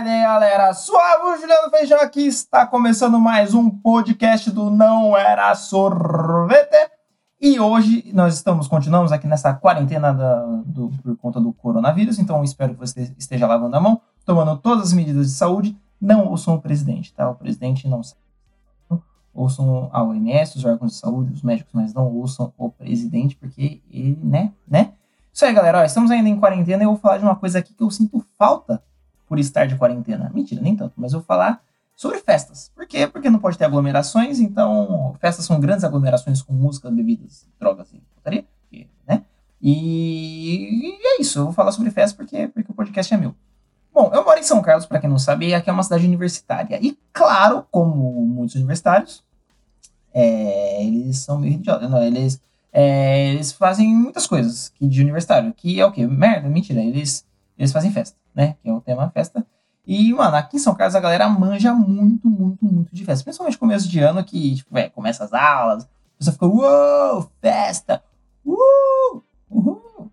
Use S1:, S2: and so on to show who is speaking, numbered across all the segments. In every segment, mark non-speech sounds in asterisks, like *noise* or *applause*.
S1: tarde, galera. Suave, Juliano Feijão aqui. Está começando mais um podcast do Não Era Sorvete. E hoje nós estamos, continuamos aqui nessa quarentena da, do, por conta do coronavírus. Então espero que você esteja lavando a mão, tomando todas as medidas de saúde. Não ouçam o presidente, tá? O presidente não sabe. Ouçam a OMS, os órgãos de saúde, os médicos, mas não ouçam o presidente, porque ele, né, né? Isso aí, galera. Ó, estamos ainda em quarentena e eu vou falar de uma coisa aqui que eu sinto falta por estar de quarentena. Mentira, nem tanto, mas eu vou falar sobre festas. Por quê? Porque não pode ter aglomerações, então festas são grandes aglomerações com música, bebidas, drogas e putaria, né? E é isso, eu vou falar sobre festas porque, porque o podcast é meu. Bom, eu moro em São Carlos, para quem não sabe, e aqui é uma cidade universitária. E claro, como muitos universitários, é, eles são meio idiotas. Não, eles, é, eles fazem muitas coisas de universitário, que é o quê? Merda, mentira. Eles, eles fazem festa, né? Que é o tema festa. E, mano, aqui em São Carlos a galera manja muito, muito, muito de festa. Principalmente começo de ano, que, tipo, é, começa as aulas, você fica, uou, festa, uh, uhul,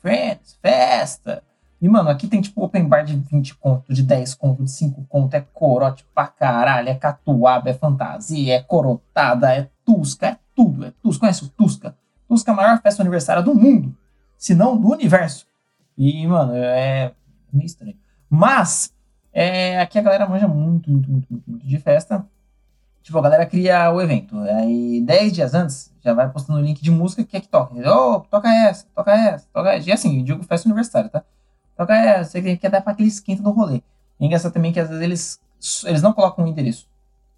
S1: friends, festa. E, mano, aqui tem, tipo, open bar de 20 conto, de 10 conto, de 5 conto, é corote pra caralho, é catuaba, é fantasia, é corotada, é tusca, é tudo, é tusca. Conhece o Tusca? Tusca é a maior festa aniversária do mundo, se não do universo. E, mano, é meio estranho. Mas, é, aqui a galera manja muito, muito, muito, muito, muito de festa. Tipo, a galera cria o evento. Aí, 10 dias antes, já vai postando o link de música que é que toca. Oh, toca essa, toca essa, toca essa. E assim, eu digo festa universitária, tá? Toca essa, você quer dar pra aquele esquenta do rolê. E é engraçado também que às vezes eles, eles não colocam o endereço.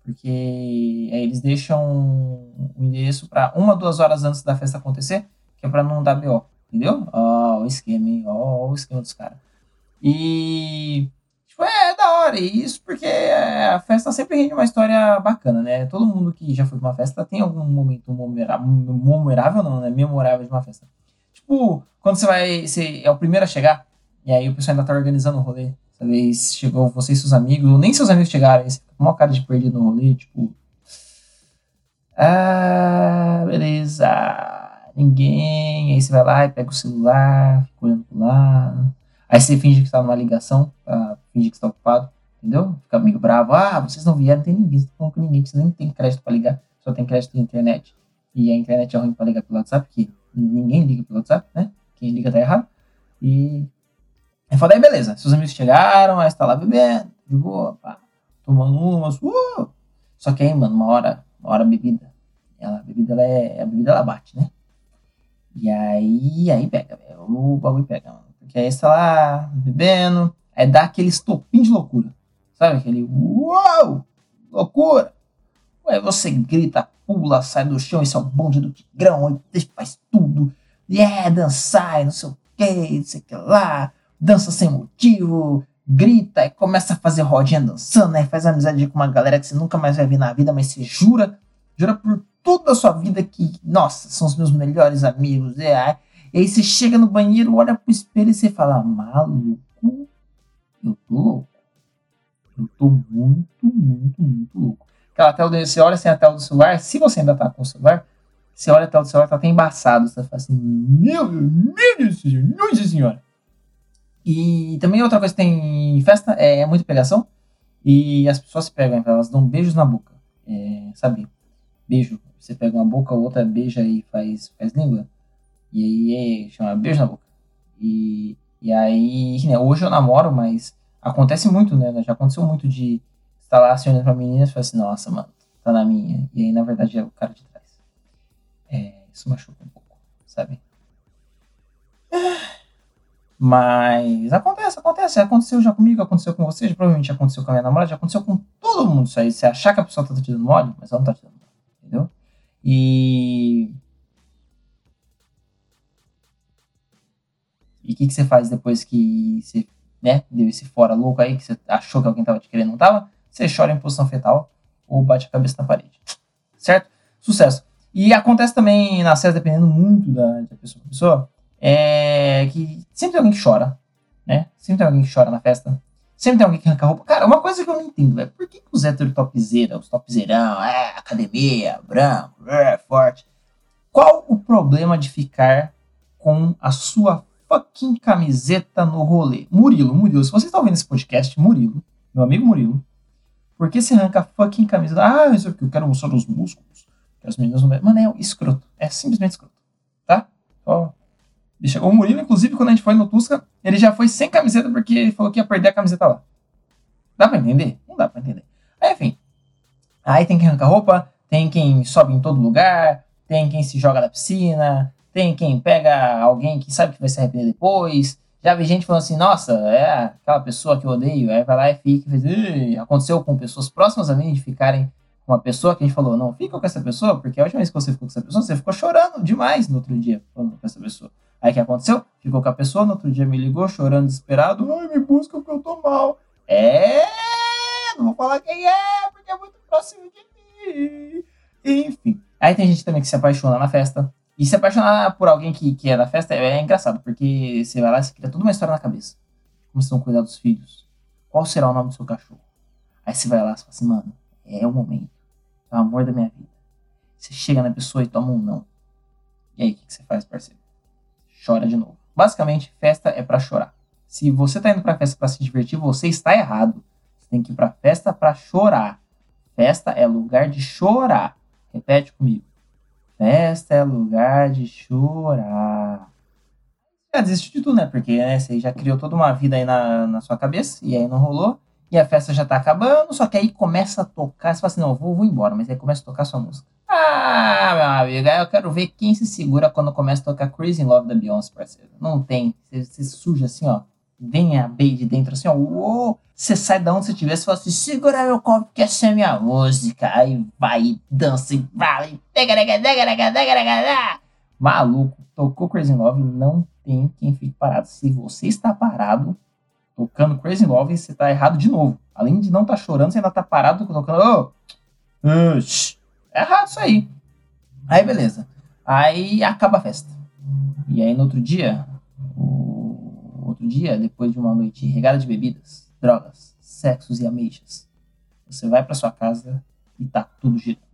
S1: Porque aí eles deixam o endereço para uma, duas horas antes da festa acontecer, que é pra não dar BO. Entendeu? Ó, oh, o esquema, hein? Ó, oh, o esquema dos caras. E. Tipo, é da hora. Isso porque a festa sempre rende uma história bacana, né? Todo mundo que já foi pra uma festa tem algum momento memorável, não, né? Memorável de uma festa. Tipo, quando você vai. Você é o primeiro a chegar, e aí o pessoal ainda tá organizando o rolê. Talvez chegou você e seus amigos, ou nem seus amigos chegaram, aí você com uma cara de perdido no rolê, tipo. Ah, beleza. Ninguém. Aí você vai lá e pega o celular, fica olhando pro lado. Aí você finge que tá numa ligação, pra fingir que você tá ocupado, entendeu? Fica meio bravo. Ah, vocês não vieram, não tem ninguém, vocês estão com ninguém, vocês nem tem crédito pra ligar, só tem crédito de internet. E a internet é ruim pra ligar pelo WhatsApp, porque ninguém liga pelo WhatsApp, né? Quem liga tá errado. E. Aí fala, aí beleza, seus amigos chegaram, aí você tá lá bebendo, de boa, pá, tomando umas, uh! Só que aí, mano, uma hora, uma hora a bebida, ela, a bebida, ela é, a bebida ela bate, né? E aí, aí pega, o bagulho pega, mano. Que aí você tá lá bebendo, aí dá aquele estopim de loucura. Sabe? Aquele uau! Loucura! Aí você grita, pula, sai do chão, esse é o bonde do Tigrão, faz tudo. E é dançar, não sei o que, não sei o que lá. Dança sem motivo, grita, e começa a fazer rodinha dançando, aí faz amizade com uma galera que você nunca mais vai ver na vida, mas você jura, jura por toda a sua vida que, nossa, são os meus melhores amigos. É, e aí você chega no banheiro, olha pro espelho e você fala, maluco, eu tô louco. Eu tô muito, muito, muito louco. Aquela tela do, você olha assim a tela do celular, se você ainda tá com o celular, você olha a tela do celular, tá até embaçado. Você fala assim, meu, meu Deus, nossa senhora. E também outra coisa que tem em festa é, é muita pegação. E as pessoas se pegam, elas dão beijos na boca. É, sabe? Beijo. Você pega uma boca, a outra beija e faz, faz língua. E aí é, chama beijo na boca. E, e aí, né, hoje eu namoro, mas acontece muito, né? Já aconteceu muito de estar lá se olhando pra menina e falar assim, nossa, mano, tá na minha. E aí, na verdade, é o cara de trás. É, isso machuca um pouco, sabe? Mas acontece, acontece. Aconteceu já comigo, aconteceu com você, já provavelmente aconteceu com a minha namorada, já aconteceu com todo mundo isso aí. Você achar que a pessoa tá te dando mole, mas ela não tá te dando mole, entendeu? E que, que você faz depois que você né, deu esse fora louco aí, que você achou que alguém tava te querendo não tava? Você chora em posição fetal ou bate a cabeça na parede. Certo? Sucesso. E acontece também na série, dependendo muito da, da pessoa para pessoa, é que sempre tem alguém que chora, né? Sempre tem alguém que chora na festa. Sempre tem alguém que arranca roupa. Cara, uma coisa que eu não entendo, velho. Por que, que os héteros topzera, os topzerão, é, academia, branco, é, forte. Qual o problema de ficar com a sua fucking camiseta no rolê. Murilo, Murilo, se você está ouvindo esse podcast, Murilo, meu amigo Murilo, por que você arranca fucking camiseta? Ah, isso eu quero mostrar os músculos. As meninas não... Mano, é escroto. É simplesmente escroto. Tá? Ó. Deixa... O Murilo, inclusive, quando a gente foi no Tusca, ele já foi sem camiseta porque ele falou que ia perder a camiseta lá. Dá pra entender? Não dá pra entender. Aí, enfim. Aí tem quem arranca roupa, tem quem sobe em todo lugar, tem quem se joga na piscina, tem quem pega alguém que sabe que vai se arrepender depois. Já vi gente falando assim, nossa, é aquela pessoa que eu odeio, aí vai lá e fica e aconteceu com pessoas próximas a mim de ficarem com uma pessoa que a gente falou, não, fica com essa pessoa, porque a última vez que você ficou com essa pessoa, você ficou chorando demais no outro dia falando com essa pessoa. Aí o que aconteceu? Ficou com a pessoa, no outro dia me ligou, chorando, desesperado, ai, me busca porque eu tô mal. É, não vou falar quem é, porque é muito próximo de mim. Enfim. Aí tem gente também que se apaixona na festa. E se apaixonar por alguém que, que é da festa é, é engraçado, porque você vai lá e você cria toda uma história na cabeça. Como vocês vão cuidar dos filhos? Qual será o nome do seu cachorro? Aí você vai lá e fala assim, mano, é o momento. É o amor da minha vida. Você chega na pessoa e toma um não. E aí, o que, que você faz, parceiro? Chora de novo. Basicamente, festa é para chorar. Se você tá indo pra festa para se divertir, você está errado. Você tem que ir pra festa para chorar. Festa é lugar de chorar. Repete comigo. Festa é lugar de chorar. Já desistiu de tudo, né? Porque né, você já criou toda uma vida aí na, na sua cabeça e aí não rolou. E a festa já tá acabando, só que aí começa a tocar. Você fala assim: não, vou, vou embora, mas aí começa a tocar sua música. Ah, meu amigo, eu quero ver quem se segura quando começa a tocar Crazy in Love da Beyoncé, parceiro. Não tem. Você, você suja assim, ó vem a Bey de dentro assim, ó. Você sai da onde você estiver, você fala assim, segura meu copo que essa é minha música. Aí vai, dança e vai. Maluco, tocou Crazy Love, não tem quem fique parado. Se você está parado, tocando Crazy Love, você está errado de novo. Além de não estar tá chorando, você ainda está parado tocando. Oh, é errado isso aí. Aí beleza. Aí acaba a festa. E aí no outro dia, outro dia, depois de uma noite regada de bebidas, drogas, sexos e ameixas, você vai para sua casa e tá tudo girando.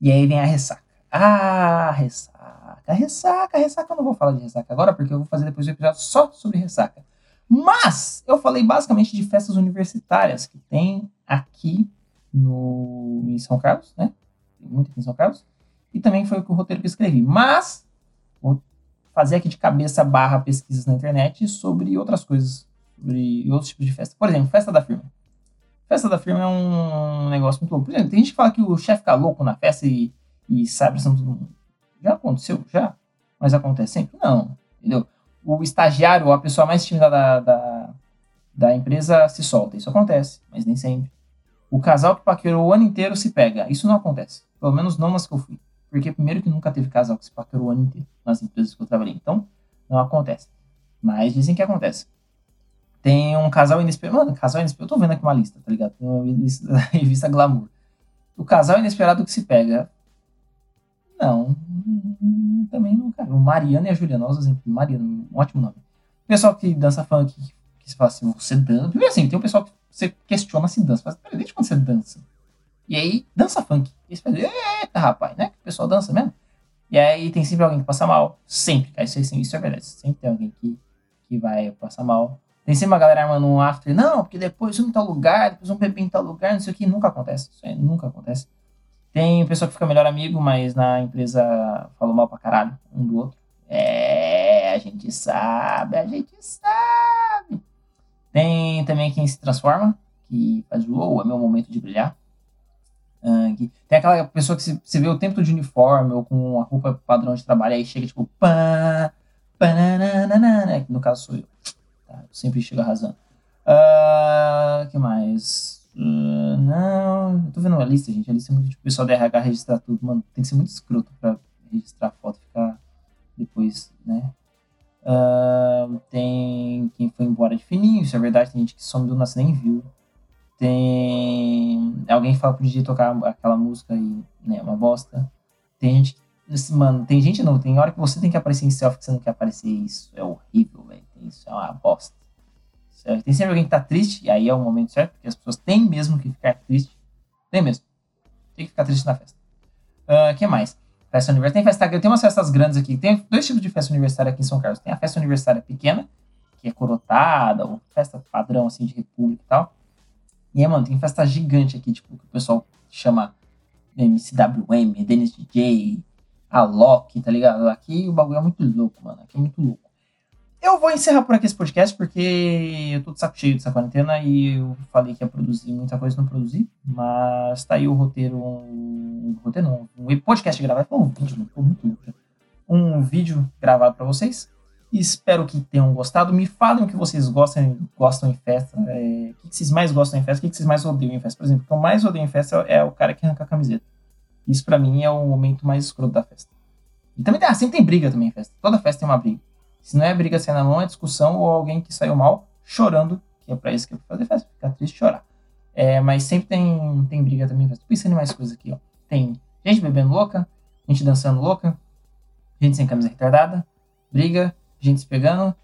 S1: E aí vem a ressaca. Ah, ressaca, ressaca, ressaca. Eu não vou falar de ressaca agora, porque eu vou fazer depois um episódio só sobre ressaca. Mas eu falei basicamente de festas universitárias que tem aqui no, em São Carlos, né? Tem muito aqui em São Carlos. E também foi o roteiro que eu escrevi. Mas vou fazer aqui de cabeça barra pesquisas na internet sobre outras coisas, sobre outros tipos de festa. Por exemplo, festa da firma. Festa da firma é um negócio muito louco. Por exemplo, tem gente que fala que o chefe fica louco na festa e, e sai pressão todo mundo. Já aconteceu? Já. Mas acontece sempre? Não. Entendeu? O estagiário ou a pessoa mais tímida da, da, da empresa se solta. Isso acontece, mas nem sempre. O casal que paquerou o ano inteiro se pega. Isso não acontece. Pelo menos não nas que eu fui. Porque primeiro que nunca teve casal que se paquerou o ano inteiro nas empresas que eu trabalhei. Então, não acontece. Mas dizem que acontece. Tem um casal inesperado. Mano, casal inesperado. Eu tô vendo aqui uma lista, tá ligado? Tem uma lista da *laughs* revista Glamour. O casal inesperado que se pega. Não. Também não, cara. O Mariana e a Juliana, olha os exemplos. Mariana, um ótimo nome. O pessoal que dança funk, que se fala assim, você dança. Primeiro assim, tem um pessoal que você questiona se dança. Mas, peraí, desde quando você dança? E aí, dança funk. E você fala, eita, rapaz, né? O pessoal dança mesmo. E aí tem sempre alguém que passa mal. Sempre, cara. Isso, isso é verdade. Sempre tem alguém que, que vai passar mal. Tem sempre uma galera armando um after. Não, porque depois um em tal lugar, depois um bebê em tal lugar, não sei o que. Nunca acontece. Isso aí nunca acontece. Tem pessoa que fica melhor amigo, mas na empresa falou mal pra caralho um do outro. É, a gente sabe, a gente sabe. Tem também quem se transforma, que faz, uou, é meu momento de brilhar. Uh, tem aquela pessoa que se, vê o tempo de uniforme ou com a roupa padrão de trabalho, aí chega tipo, pá, pananana, que no caso sou eu. Tá? Eu sempre chego arrasando. Uh, que mais? Uh, não, eu tô vendo uma lista, gente. A lista é muito tipo, o pessoal da RH registrar tudo. Mano, tem que ser muito escroto pra registrar foto e ficar depois, né? Uh, tem quem foi embora de fininho, isso é verdade. Tem gente que some do nasce nem viu. Tem alguém que fala pro DJ tocar aquela música e né, uma bosta. Tem gente que. Mano, tem gente não, tem hora que você tem que aparecer em selfie que você não quer aparecer. Isso é horrível, velho. Isso é uma bosta. Certo? Tem sempre alguém que tá triste, e aí é o momento certo, porque as pessoas têm mesmo que ficar triste. Tem mesmo. Tem que ficar triste na festa. O uh, que mais? festa universitária. Tem festa tem umas festas grandes aqui. Tem dois tipos de festa universitária aqui em São Carlos. Tem a festa universitária pequena, que é corotada, ou festa padrão, assim, de república e tal. E aí, mano, tem festa gigante aqui, tipo, que o pessoal chama MCWM, Dennis DJ, Alok, tá ligado? Aqui o bagulho é muito louco, mano. Aqui é muito louco. Eu vou encerrar por aqui esse podcast, porque eu tô de saco cheio dessa quarentena e eu falei que ia produzir muita coisa não produzi. Mas tá aí o roteiro. Um, roteiro não, um podcast gravado. Um vídeo. Um vídeo gravado para vocês. Espero que tenham gostado. Me falem o que vocês gostam, gostam em festa. É, o que vocês mais gostam em festa, o que vocês mais odeiam em festa. Por exemplo, o que eu mais odeio em festa é o cara que arranca a camiseta. Isso para mim é o momento mais escroto da festa. E também ah, sempre tem briga também em festa. Toda festa tem uma briga. Se não é briga sem na mão, é discussão ou alguém que saiu mal chorando, que é pra isso que eu vou fazer festa, ficar triste e chorar. É, mas sempre tem, tem briga também. Tô pensando em mais coisas aqui, ó. Tem gente bebendo louca, gente dançando louca, gente sem camisa retardada, briga, gente se pegando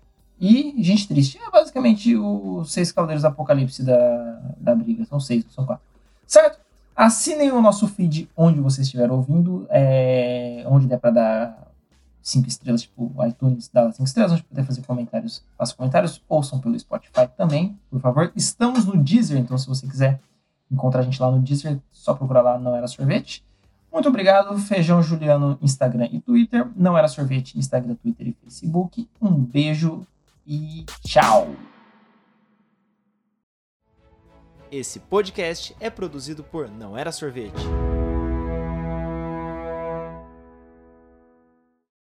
S1: e gente triste. É basicamente os seis cavaleiros apocalipse da, da briga. São seis, são quatro. Certo? Assinem o nosso feed onde você estiver ouvindo, é, onde der para dar cinco estrelas, tipo iTunes dá cinco estrelas, onde puder fazer comentários, faça comentários, ouçam pelo Spotify também, por favor. Estamos no Deezer, então se você quiser encontrar a gente lá no Deezer, só procurar lá Não Era Sorvete. Muito obrigado, Feijão Juliano, Instagram e Twitter. Não Era Sorvete, Instagram, Twitter e Facebook. Um beijo e tchau!
S2: Esse podcast é produzido por Não Era Sorvete.